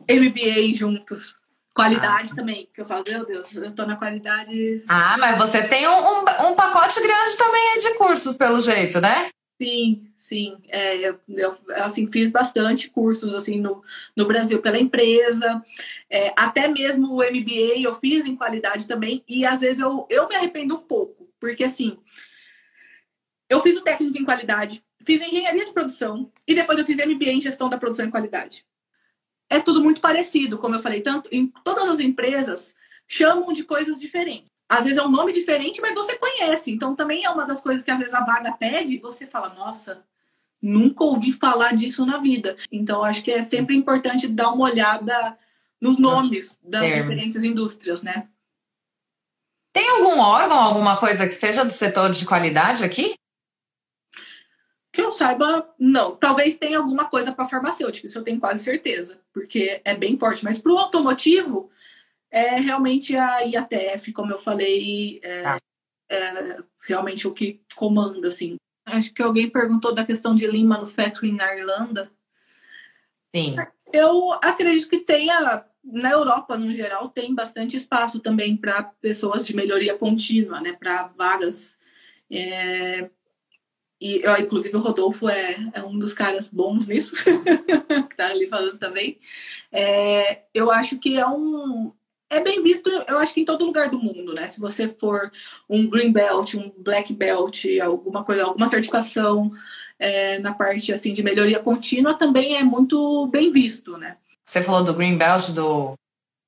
MBA juntos. Qualidade ah. também, que eu falo, meu Deus, eu tô na qualidade. Ah, mas você tem um, um, um pacote grande também de cursos, pelo jeito, né? Sim, sim. É, eu, eu, assim, fiz bastante cursos assim no, no Brasil pela empresa. É, até mesmo o MBA eu fiz em qualidade também. E às vezes eu, eu me arrependo um pouco. Porque assim, eu fiz o técnico em qualidade, fiz engenharia de produção e depois eu fiz MBA em gestão da produção em qualidade. É tudo muito parecido, como eu falei, tanto em todas as empresas chamam de coisas diferentes. Às vezes é um nome diferente, mas você conhece. Então também é uma das coisas que às vezes a vaga pede e você fala, nossa, nunca ouvi falar disso na vida. Então acho que é sempre importante dar uma olhada nos nomes das é. diferentes indústrias, né? Tem algum órgão, alguma coisa que seja do setor de qualidade aqui? Que eu saiba, não. Talvez tenha alguma coisa para farmacêutica, isso eu tenho quase certeza, porque é bem forte. Mas para o automotivo, é realmente a IATF, como eu falei, é, ah. é, realmente o que comanda, assim. Acho que alguém perguntou da questão de Lean Manufacturing na Irlanda. Sim. Eu acredito que tenha, na Europa, no geral, tem bastante espaço também para pessoas de melhoria contínua, né? Para vagas. É, e, eu, inclusive, o Rodolfo é, é, um dos caras bons nisso, [LAUGHS] que tá ali falando também. É, eu acho que é um, é bem visto, eu acho que em todo lugar do mundo, né? Se você for um green belt, um black belt, alguma coisa, alguma certificação é, na parte assim de melhoria contínua, também é muito bem visto, né? Você falou do green belt, do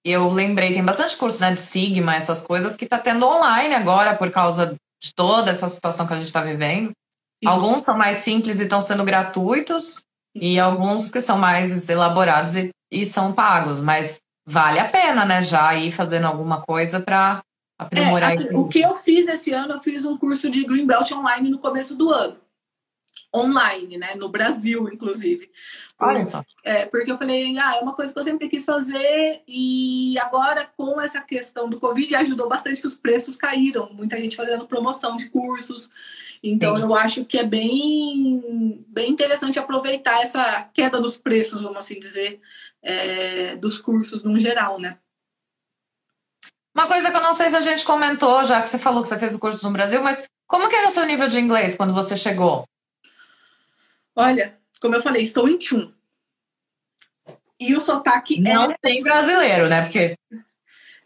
eu lembrei, tem bastante curso né, de Sigma, essas coisas que está tendo online agora por causa de toda essa situação que a gente está vivendo. Sim. Alguns são mais simples e estão sendo gratuitos, e alguns que são mais elaborados e, e são pagos, mas vale a pena, né? Já ir fazendo alguma coisa para aprimorar. É, o que eu fiz esse ano, eu fiz um curso de Green Belt online no começo do ano. online, né? No Brasil, inclusive. Olha só. É, porque eu falei, ah, é uma coisa que eu sempre quis fazer e agora com essa questão do Covid ajudou bastante que os preços caíram. Muita gente fazendo promoção de cursos. Então Sim. eu acho que é bem, bem interessante aproveitar essa queda dos preços, vamos assim dizer, é, dos cursos no geral, né? Uma coisa que eu não sei se a gente comentou, já que você falou que você fez o curso no Brasil, mas como que era o seu nível de inglês quando você chegou? Olha, como eu falei, estou em tchum. E o sotaque não é... tem brasileiro, né? Porque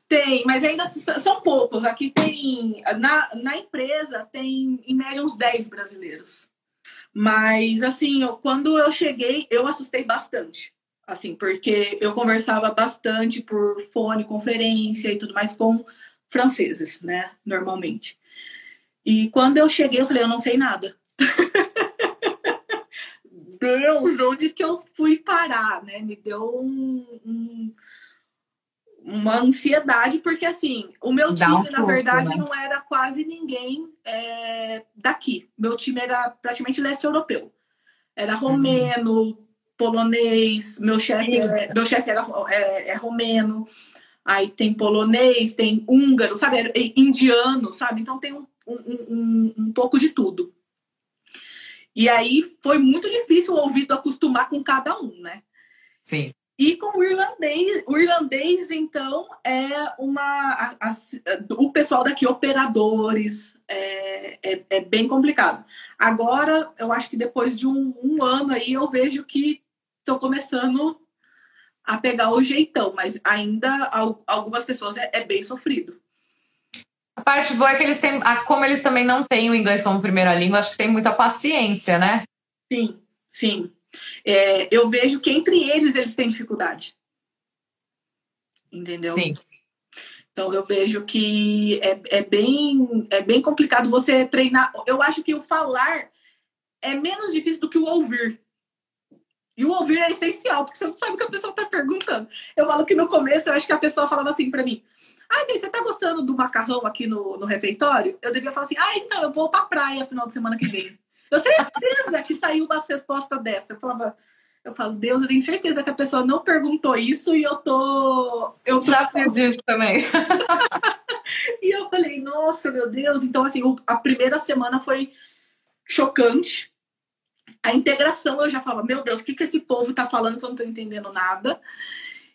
tem, mas ainda são poucos. Aqui tem na, na empresa tem em média uns 10 brasileiros. Mas assim, eu, quando eu cheguei, eu assustei bastante. Assim, porque eu conversava bastante por fone, conferência e tudo mais com franceses, né, normalmente. E quando eu cheguei, eu falei, eu não sei nada. [LAUGHS] Deus, onde que eu fui parar, né? Me deu um, um, uma ansiedade, porque assim, o meu time, um na verdade, né? não era quase ninguém é, daqui. Meu time era praticamente leste europeu. Era uhum. romeno, uhum. Polonês, meu chefe é, meu chefe era é, é, romeno, aí tem polonês, tem húngaro, sabe? É indiano, sabe? Então tem um, um, um, um pouco de tudo. E aí foi muito difícil o ouvido acostumar com cada um, né? Sim. E com o irlandês, o irlandês, então, é uma. A, a, o pessoal daqui, operadores, é, é, é, bem complicado. Agora, eu acho que depois de um, um ano aí, eu vejo que estão começando a pegar o jeitão, mas ainda algumas pessoas é, é bem sofrido. A parte boa é que eles têm, como eles também não têm o inglês como primeira língua, acho que tem muita paciência, né? Sim, sim. É, eu vejo que entre eles eles têm dificuldade. Entendeu? Sim. Então eu vejo que é, é, bem, é bem complicado você treinar. Eu acho que o falar é menos difícil do que o ouvir. E o ouvir é essencial, porque você não sabe o que a pessoa está perguntando. Eu falo que no começo eu acho que a pessoa falava assim para mim: bem, você tá gostando do macarrão aqui no, no refeitório? Eu devia falar assim, ah, então eu vou pra praia final de semana que vem. Eu certeza que saiu uma resposta dessa. Eu falava, eu falo, Deus, eu tenho certeza que a pessoa não perguntou isso e eu tô. Eu. Já fiz isso também. [LAUGHS] e eu falei, nossa, meu Deus. Então, assim, a primeira semana foi chocante. A integração, eu já falava, meu Deus, o que, que esse povo tá falando que eu não tô entendendo nada?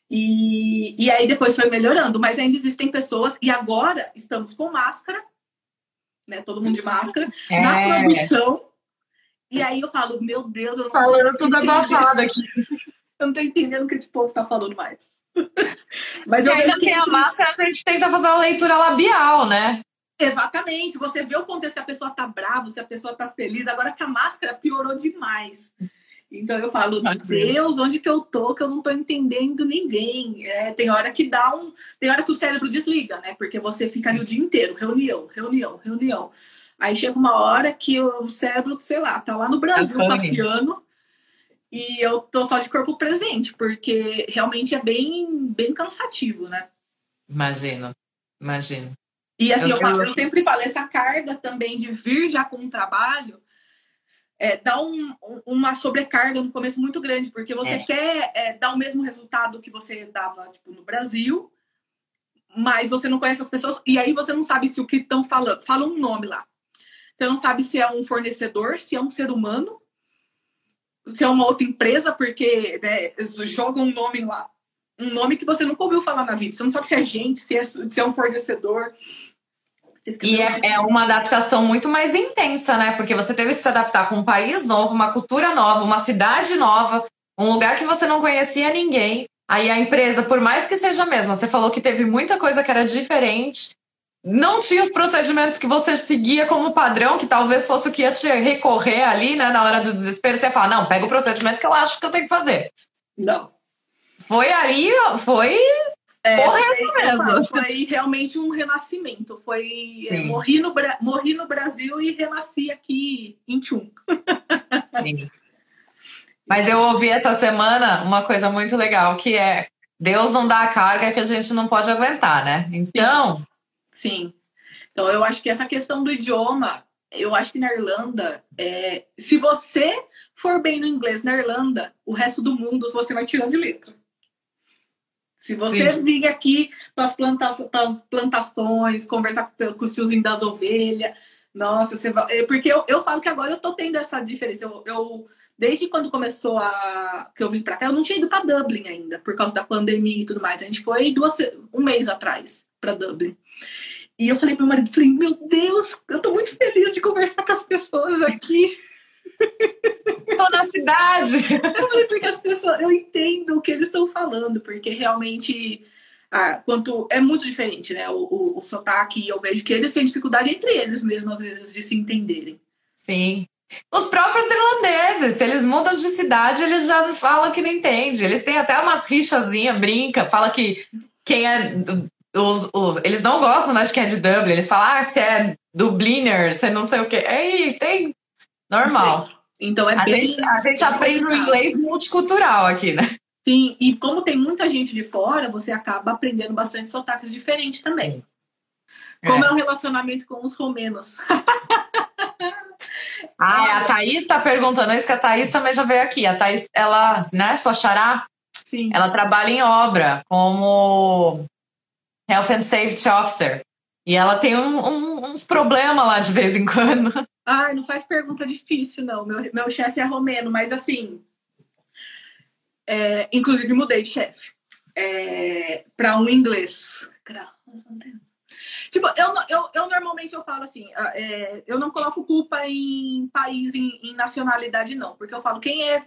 E, e aí depois foi melhorando, mas ainda existem pessoas, e agora estamos com máscara, né? Todo mundo de máscara, é. na produção. E aí eu falo, meu Deus, eu não Falando tudo abafado aqui. [LAUGHS] eu não tô entendendo o que esse povo tá falando mais. [LAUGHS] mas eu ainda tem a máscara, a gente tenta fazer uma leitura labial, né? Exatamente, você vê o contexto se a pessoa tá brava, se a pessoa tá feliz. Agora que a máscara piorou demais. Então eu falo, Deus, onde que eu tô que eu não tô entendendo ninguém? É, tem hora que dá um. Tem hora que o cérebro desliga, né? Porque você fica ali o dia inteiro, reunião, reunião, reunião. Aí chega uma hora que o cérebro, sei lá, tá lá no Brasil é passeando e eu tô só de corpo presente, porque realmente é bem, bem cansativo, né? Imagino, imagino. E assim, eu, eu, eu sempre falo, essa carga também de vir já com um trabalho é, dá um, uma sobrecarga no começo muito grande, porque você é. quer é, dar o mesmo resultado que você dava tipo, no Brasil, mas você não conhece as pessoas, e aí você não sabe se o que estão falando, fala um nome lá. Você não sabe se é um fornecedor, se é um ser humano, se é uma outra empresa, porque né, jogam um nome lá. Um nome que você nunca ouviu falar na vida. Você não sabe se é gente, se é, se é um fornecedor. E é, é, uma adaptação muito mais intensa, né? Porque você teve que se adaptar com um país novo, uma cultura nova, uma cidade nova, um lugar que você não conhecia ninguém. Aí a empresa, por mais que seja a mesma, você falou que teve muita coisa que era diferente, não tinha os procedimentos que você seguia como padrão, que talvez fosse o que ia te recorrer ali, né, na hora do desespero. Você fala, não, pega o procedimento que eu acho que eu tenho que fazer. Não. Foi ali, foi é, foi, foi, realmente um renascimento. Foi é, morri, no, morri no Brasil e renasci aqui em Tchum. [LAUGHS] Mas eu ouvi essa semana uma coisa muito legal, que é Deus não dá a carga que a gente não pode aguentar, né? Então. Sim. Sim. Então eu acho que essa questão do idioma eu acho que na Irlanda, é, se você for bem no inglês na Irlanda, o resto do mundo você vai tirando de letra. Se você Sim. vir aqui para as planta plantações, conversar com, com os tiozinhos das ovelhas, nossa, você vai. É, porque eu, eu falo que agora eu tô tendo essa diferença. Eu, eu desde quando começou a. que eu vim para cá, eu não tinha ido para Dublin ainda, por causa da pandemia e tudo mais. A gente foi duas, um mês atrás para Dublin. E eu falei pro meu marido, falei, meu Deus, eu tô muito feliz de conversar com as pessoas aqui. Tô na cidade. Eu falei, porque as pessoas, eu entendo o que eles estão falando, porque realmente ah, quanto é muito diferente, né? O, o, o sotaque, eu vejo que eles têm dificuldade entre eles mesmo, às vezes, de se entenderem. Sim. Os próprios irlandeses, se eles mudam de cidade, eles já falam que não entende. Eles têm até umas rixazinhas, brinca, fala que quem é os, os, eles não gostam mais de quem é de Dublin. Eles falam, ah, você é Dubliner, você não sei o quê. Aí tem. Normal. Então é a bem. Gente, a gente aprende o inglês multicultural aqui, né? Sim, e como tem muita gente de fora, você acaba aprendendo bastante sotaques diferentes também. Como é, é o relacionamento com os romenos. [LAUGHS] ah, é, a Thaís está perguntando isso, que a Thaís também já veio aqui. A Thaís, ela, né, sua xará, Sim. ela trabalha em obra como Health and Safety Officer. E ela tem um, um, uns problemas lá de vez em quando. Ai, não faz pergunta difícil, não. Meu, meu chefe é romeno, mas assim. É, inclusive, mudei de chefe é, para um inglês. Tipo, eu, eu, eu normalmente eu falo assim, é, eu não coloco culpa em país, em, em, nacionalidade, não, porque eu falo quem é.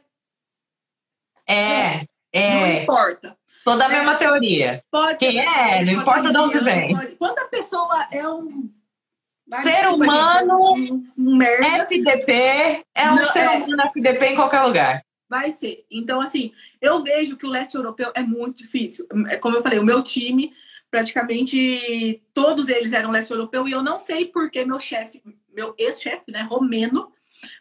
É, é. Não importa. Toda a mesma teoria. Pode Quem é, não importa de onde vem. Quando a pessoa é um ser humano, um FDP, é um não, ser é. humano FDP em qualquer lugar. Vai ser. Então, assim, eu vejo que o leste europeu é muito difícil. É como eu falei, o meu time, praticamente todos eles eram leste europeu, e eu não sei por que meu chefe, meu ex-chefe, né, romeno,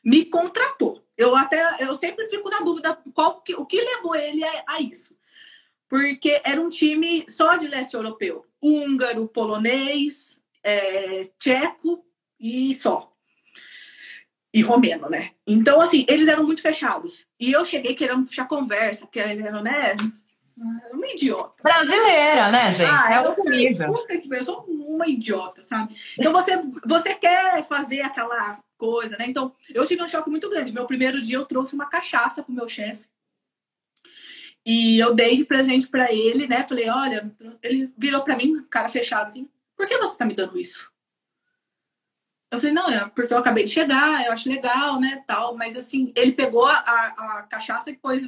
me contratou. Eu até, eu sempre fico na dúvida qual, o que levou ele a, a isso porque era um time só de leste europeu. Húngaro, polonês, é, tcheco e só. E romeno, né? Então, assim, eles eram muito fechados. E eu cheguei querendo puxar conversa, porque eles eram, né? Uma idiota. Brasileira, né, gente? Ah, é outro nível. Puta que eu sou uma idiota, sabe? Então você, você quer fazer aquela coisa, né? Então, eu tive um choque muito grande. Meu primeiro dia eu trouxe uma cachaça pro meu chefe. E eu dei de presente para ele, né? Falei, olha, ele virou para mim, cara fechado, assim, por que você tá me dando isso? Eu falei, não, é porque eu acabei de chegar, eu acho legal, né, tal. Mas, assim, ele pegou a, a, cachaça e pôs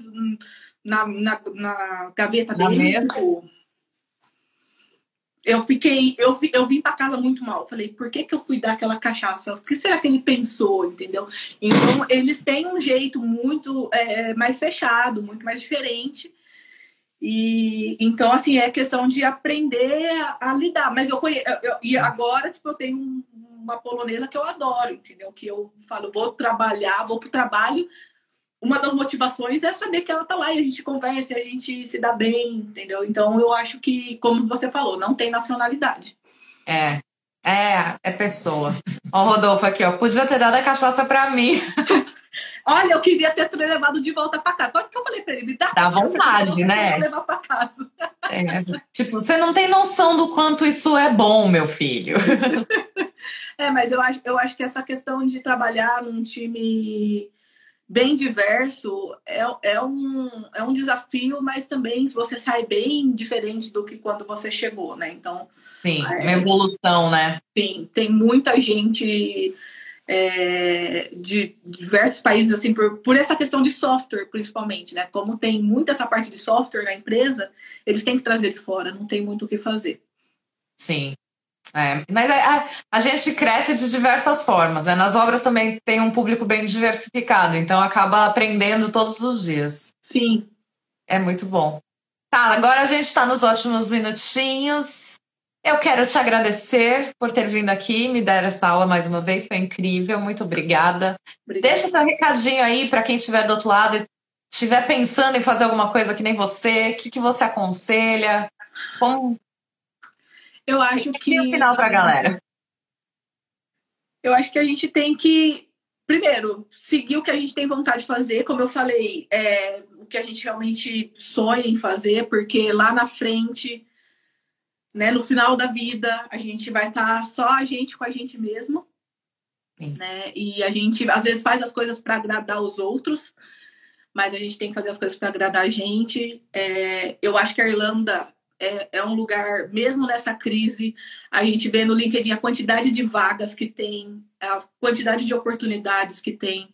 na, na, na gaveta na dele. Eu fiquei, eu, eu vim para casa muito mal. Falei, por que, que eu fui dar aquela cachaça? O que será que ele pensou, entendeu? Então, eles têm um jeito muito é, mais fechado, muito mais diferente. E então, assim, é questão de aprender a, a lidar. Mas eu conheço, e agora, tipo, eu tenho um, uma polonesa que eu adoro, entendeu? Que eu falo, vou trabalhar, vou pro trabalho uma das motivações é saber que ela tá lá e a gente conversa a gente se dá bem, entendeu? Então eu acho que, como você falou, não tem nacionalidade. É, é, é pessoa. Ó, o Rodolfo aqui, ó, podia ter dado a cachaça pra mim. [LAUGHS] Olha, eu queria ter levado de volta para casa. Quase que eu falei para ele, me dá. Dá vontade, né? levar para casa. É, tipo, você não tem noção do quanto isso é bom, meu filho. [LAUGHS] é, mas eu acho, eu acho que essa questão de trabalhar num time bem diverso é, é, um, é um desafio, mas também você sai bem diferente do que quando você chegou, né? Então. Sim, é, uma evolução, né? Sim, tem muita gente é, de diversos países, assim, por, por essa questão de software, principalmente, né? Como tem muita essa parte de software na empresa, eles têm que trazer de fora, não tem muito o que fazer. Sim, é, mas a, a, gente cresce de diversas formas, né? Nas obras também tem um público bem diversificado, então acaba aprendendo todos os dias. Sim. É muito bom. Tá, agora a gente está nos últimos minutinhos. Eu quero te agradecer por ter vindo aqui, me dar essa aula mais uma vez, foi incrível, muito obrigada. obrigada. Deixa seu recadinho aí para quem estiver do outro lado e estiver pensando em fazer alguma coisa que nem você, o que, que você aconselha? Como, eu acho que. E o final para a galera. Eu acho que a gente tem que, primeiro, seguir o que a gente tem vontade de fazer. Como eu falei, é, o que a gente realmente sonha em fazer, porque lá na frente, né, no final da vida, a gente vai estar só a gente com a gente mesmo. Né? E a gente, às vezes, faz as coisas para agradar os outros, mas a gente tem que fazer as coisas para agradar a gente. É, eu acho que a Irlanda é, é, um lugar, mesmo nessa crise, a gente vê no LinkedIn a quantidade de vagas que tem, a quantidade de oportunidades que tem.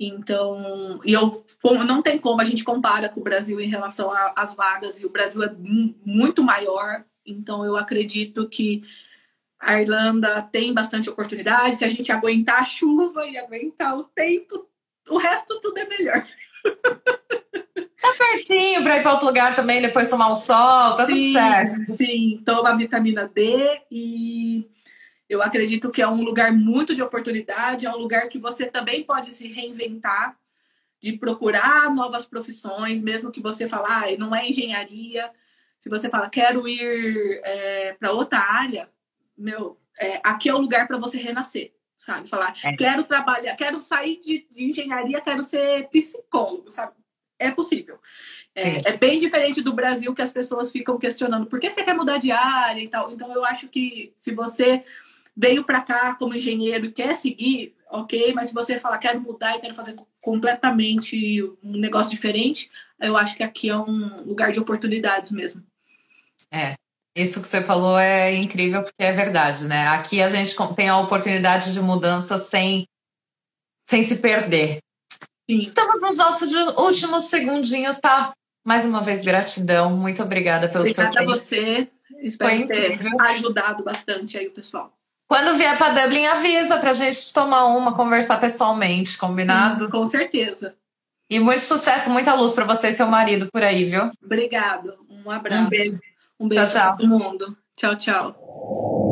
Então, e eu não tem como a gente compara com o Brasil em relação às vagas, e o Brasil é muito maior, então eu acredito que a Irlanda tem bastante oportunidade. Se a gente aguentar a chuva e aguentar o tempo, o resto tudo é melhor. [LAUGHS] Tá pertinho para ir para outro lugar também, depois tomar um sol, tá sim, tudo certo. Sim, toma vitamina D e eu acredito que é um lugar muito de oportunidade, é um lugar que você também pode se reinventar, de procurar novas profissões, mesmo que você falar, ah, não é engenharia. Se você fala, quero ir é, para outra área, meu, é, aqui é o lugar para você renascer sabe? Falar, é. quero trabalhar, quero sair de, de, engenharia, quero ser psicólogo, sabe? É possível. É, é, bem diferente do Brasil que as pessoas ficam questionando por que você quer mudar de área e tal. Então, eu acho que se você veio para cá como engenheiro e quer seguir, ok, mas se você falar quero mudar e quero fazer completamente um negócio diferente, eu acho que aqui é um lugar de oportunidades mesmo. É, isso que você falou é incrível porque é verdade, né? Aqui a gente tem a oportunidade de mudança sem, sem se perder. Sim. Estamos nos nossos últimos segundinhos, tá? Mais uma vez, gratidão. Muito obrigada pelo obrigada seu tempo. Obrigada a você. Espero ter ajudado bastante aí o pessoal. Quando vier para Dublin, avisa para a gente tomar uma, conversar pessoalmente, combinado? Com certeza. E muito sucesso, muita luz para você e seu marido por aí, viu? Obrigado. Um abraço. Um beijo. Um beijo tchau, tchau. todo mundo. Tchau, tchau.